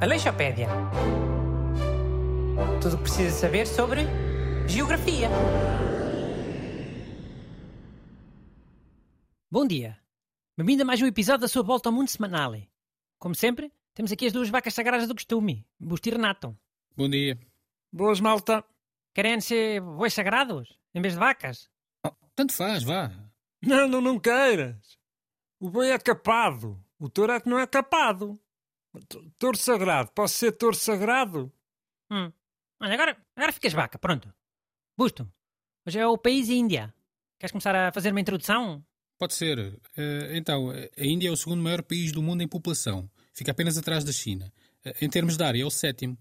Aleixopédia. Tudo o que precisa saber sobre geografia. Bom dia. Bem-vindo a mais um episódio da sua volta ao mundo semanal. Como sempre, temos aqui as duas vacas sagradas do costume, Busto e Renato. Bom dia. Boas, malta. Querem ser bois sagrados, em vez de vacas? Oh, tanto faz, vá. Não, não, não queiras. O boi é capado. O touro é que não é capado. Touro sagrado. Posso ser touro sagrado? Hum. Olha, agora, agora ficas vaca, pronto. Busto, hoje é o país Índia. Queres começar a fazer uma introdução? Pode ser. Eh, então, a Índia é o segundo maior país do mundo em população. Fica apenas atrás da China. Eh, em termos de área, é o sétimo.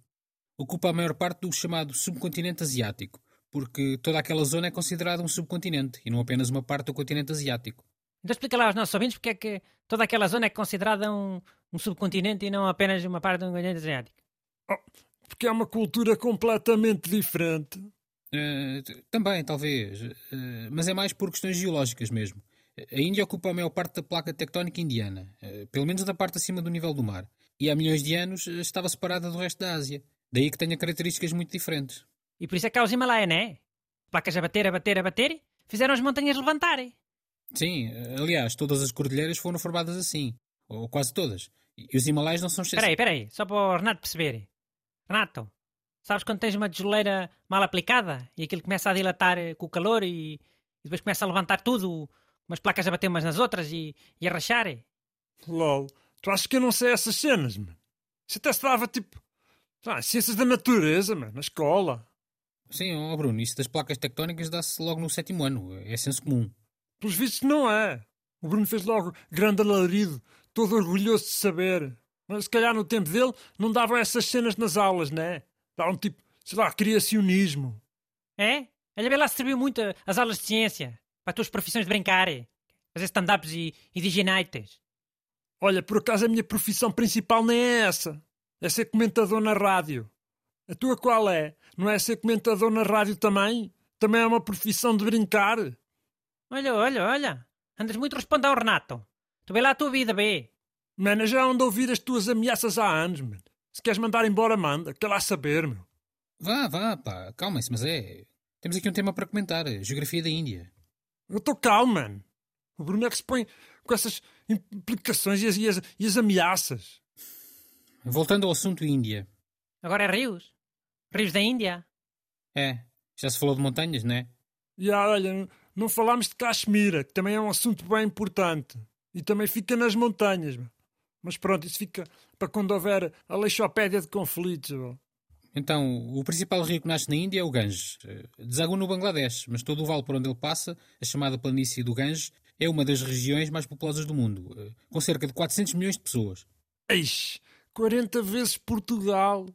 Ocupa a maior parte do chamado subcontinente asiático, porque toda aquela zona é considerada um subcontinente e não apenas uma parte do continente asiático. Então explica lá aos nossos ouvintes porque é que toda aquela zona é considerada um, um subcontinente e não apenas uma parte do continente asiático. Porque é uma cultura completamente diferente. T- também, talvez. Eh, mas é mais por questões geológicas mesmo. A Índia ocupa a maior parte da placa tectónica indiana, eh, pelo menos da parte acima do nível do mar. E há milhões de anos estava separada do resto da Ásia. Daí que tenha características muito diferentes. E por isso é que há os Himalaia, não é? Placas a bater, a bater, a bater, fizeram as montanhas levantarem. Sim, aliás, todas as cordilheiras foram formadas assim. Ou quase todas. E os Himalaias não são exceção. Espera aí, espera aí, só para o Renato perceber. Renato, sabes quando tens uma tijoleira mal aplicada e aquilo começa a dilatar eh, com o calor e, e depois começa a levantar tudo, umas placas a bater umas nas outras e, e a rachar? Lol. Tu achas que eu não sei essas cenas, mano? Isso até se dava tipo. Ah, ciências da natureza, mano, na escola. Sim, ó Bruno, isso das placas tectónicas dá-se logo no sétimo ano. É senso comum. Pelos vistos, não é. O Bruno fez logo grande alarido, todo orgulhoso de saber. Mas se calhar no tempo dele não davam essas cenas nas aulas, né? Davam tipo, sei lá, criacionismo. É? Olha bem lá se serviu muito as aulas de ciência, para as tuas profissões de brincar, fazer stand-ups e, e nights. Olha, por acaso a minha profissão principal nem é essa. É ser comentador na rádio. A tua qual é? Não é ser comentador na rádio também? Também é uma profissão de brincar? Olha, olha, olha, andas muito respondão, Renato. Tu vê lá a tua vida, vê. Mano, eu já ando a ouvir as tuas ameaças há anos, mano. Se queres mandar embora, manda. Quer lá saber, meu. Vá, vá, pá, calma-se, mas é. Temos aqui um tema para comentar: a geografia da Índia. Eu estou calmo, mano. O Bruno é que se põe com essas implicações e as, e as- e as ameaças. Voltando ao assunto Índia. Agora é rios. Rios da Índia. É, já se falou de montanhas, não é? E olha, não falámos de Caxemira, que também é um assunto bem importante. E também fica nas montanhas, meu. Mas pronto, isso fica para quando houver a leixopédia de conflitos. meu. Então, o principal rio que nasce na Índia é o Ganges. Eh, Desagua no Bangladesh, mas todo o vale por onde ele passa, a chamada planície do Ganges, é uma das regiões mais populosas do mundo, eh, com cerca de 400 milhões de pessoas. Eixe, 40 vezes Portugal.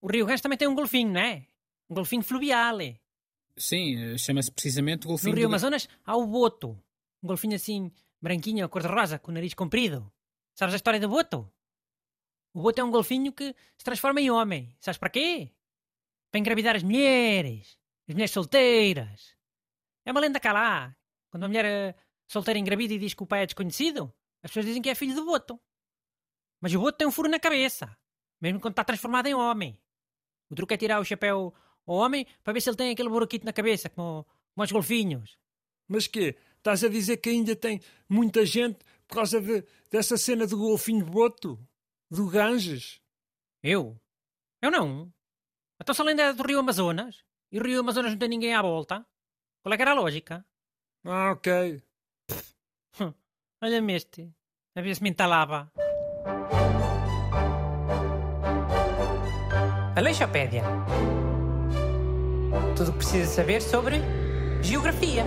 O Rio Ganges também tem um golfinho, não é? Um golfinho fluvial. é. Sim, eh, chama-se precisamente o No golfinho Rio Amazonas há o boto. Um golfinho assim, branquinho, cor-de-rosa, com o nariz comprido. Sabes a história do boto? O boto é um golfinho que se transforma em homem. Sabes para quê? Para engravidar as mulheres. As mulheres solteiras. É uma lenda cá lá. Quando uma mulher eh, solteira engravida e diz que o pai é desconhecido, as pessoas dizem que é filho do boto. Mas o boto tem um furo na cabeça. Mesmo quando está transformado em homem. O truque é tirar o chapéu ao homem para ver se ele tem aquele buraquito na cabeça, como, como os golfinhos. Mas quê? Estás a dizer que ainda tem muita gente por causa de- dessa cena do golfinho boto? Do Ganges? Eu? Eu não. Então se a lenda é do Rio Amazonas e o Rio Amazonas não tem ninguém à volta, qual é que era a lógica? Ah, ok. Olha-me este. A ver se me entalava. Aleixopédia. Tudo o que precisa saber sobre geografia.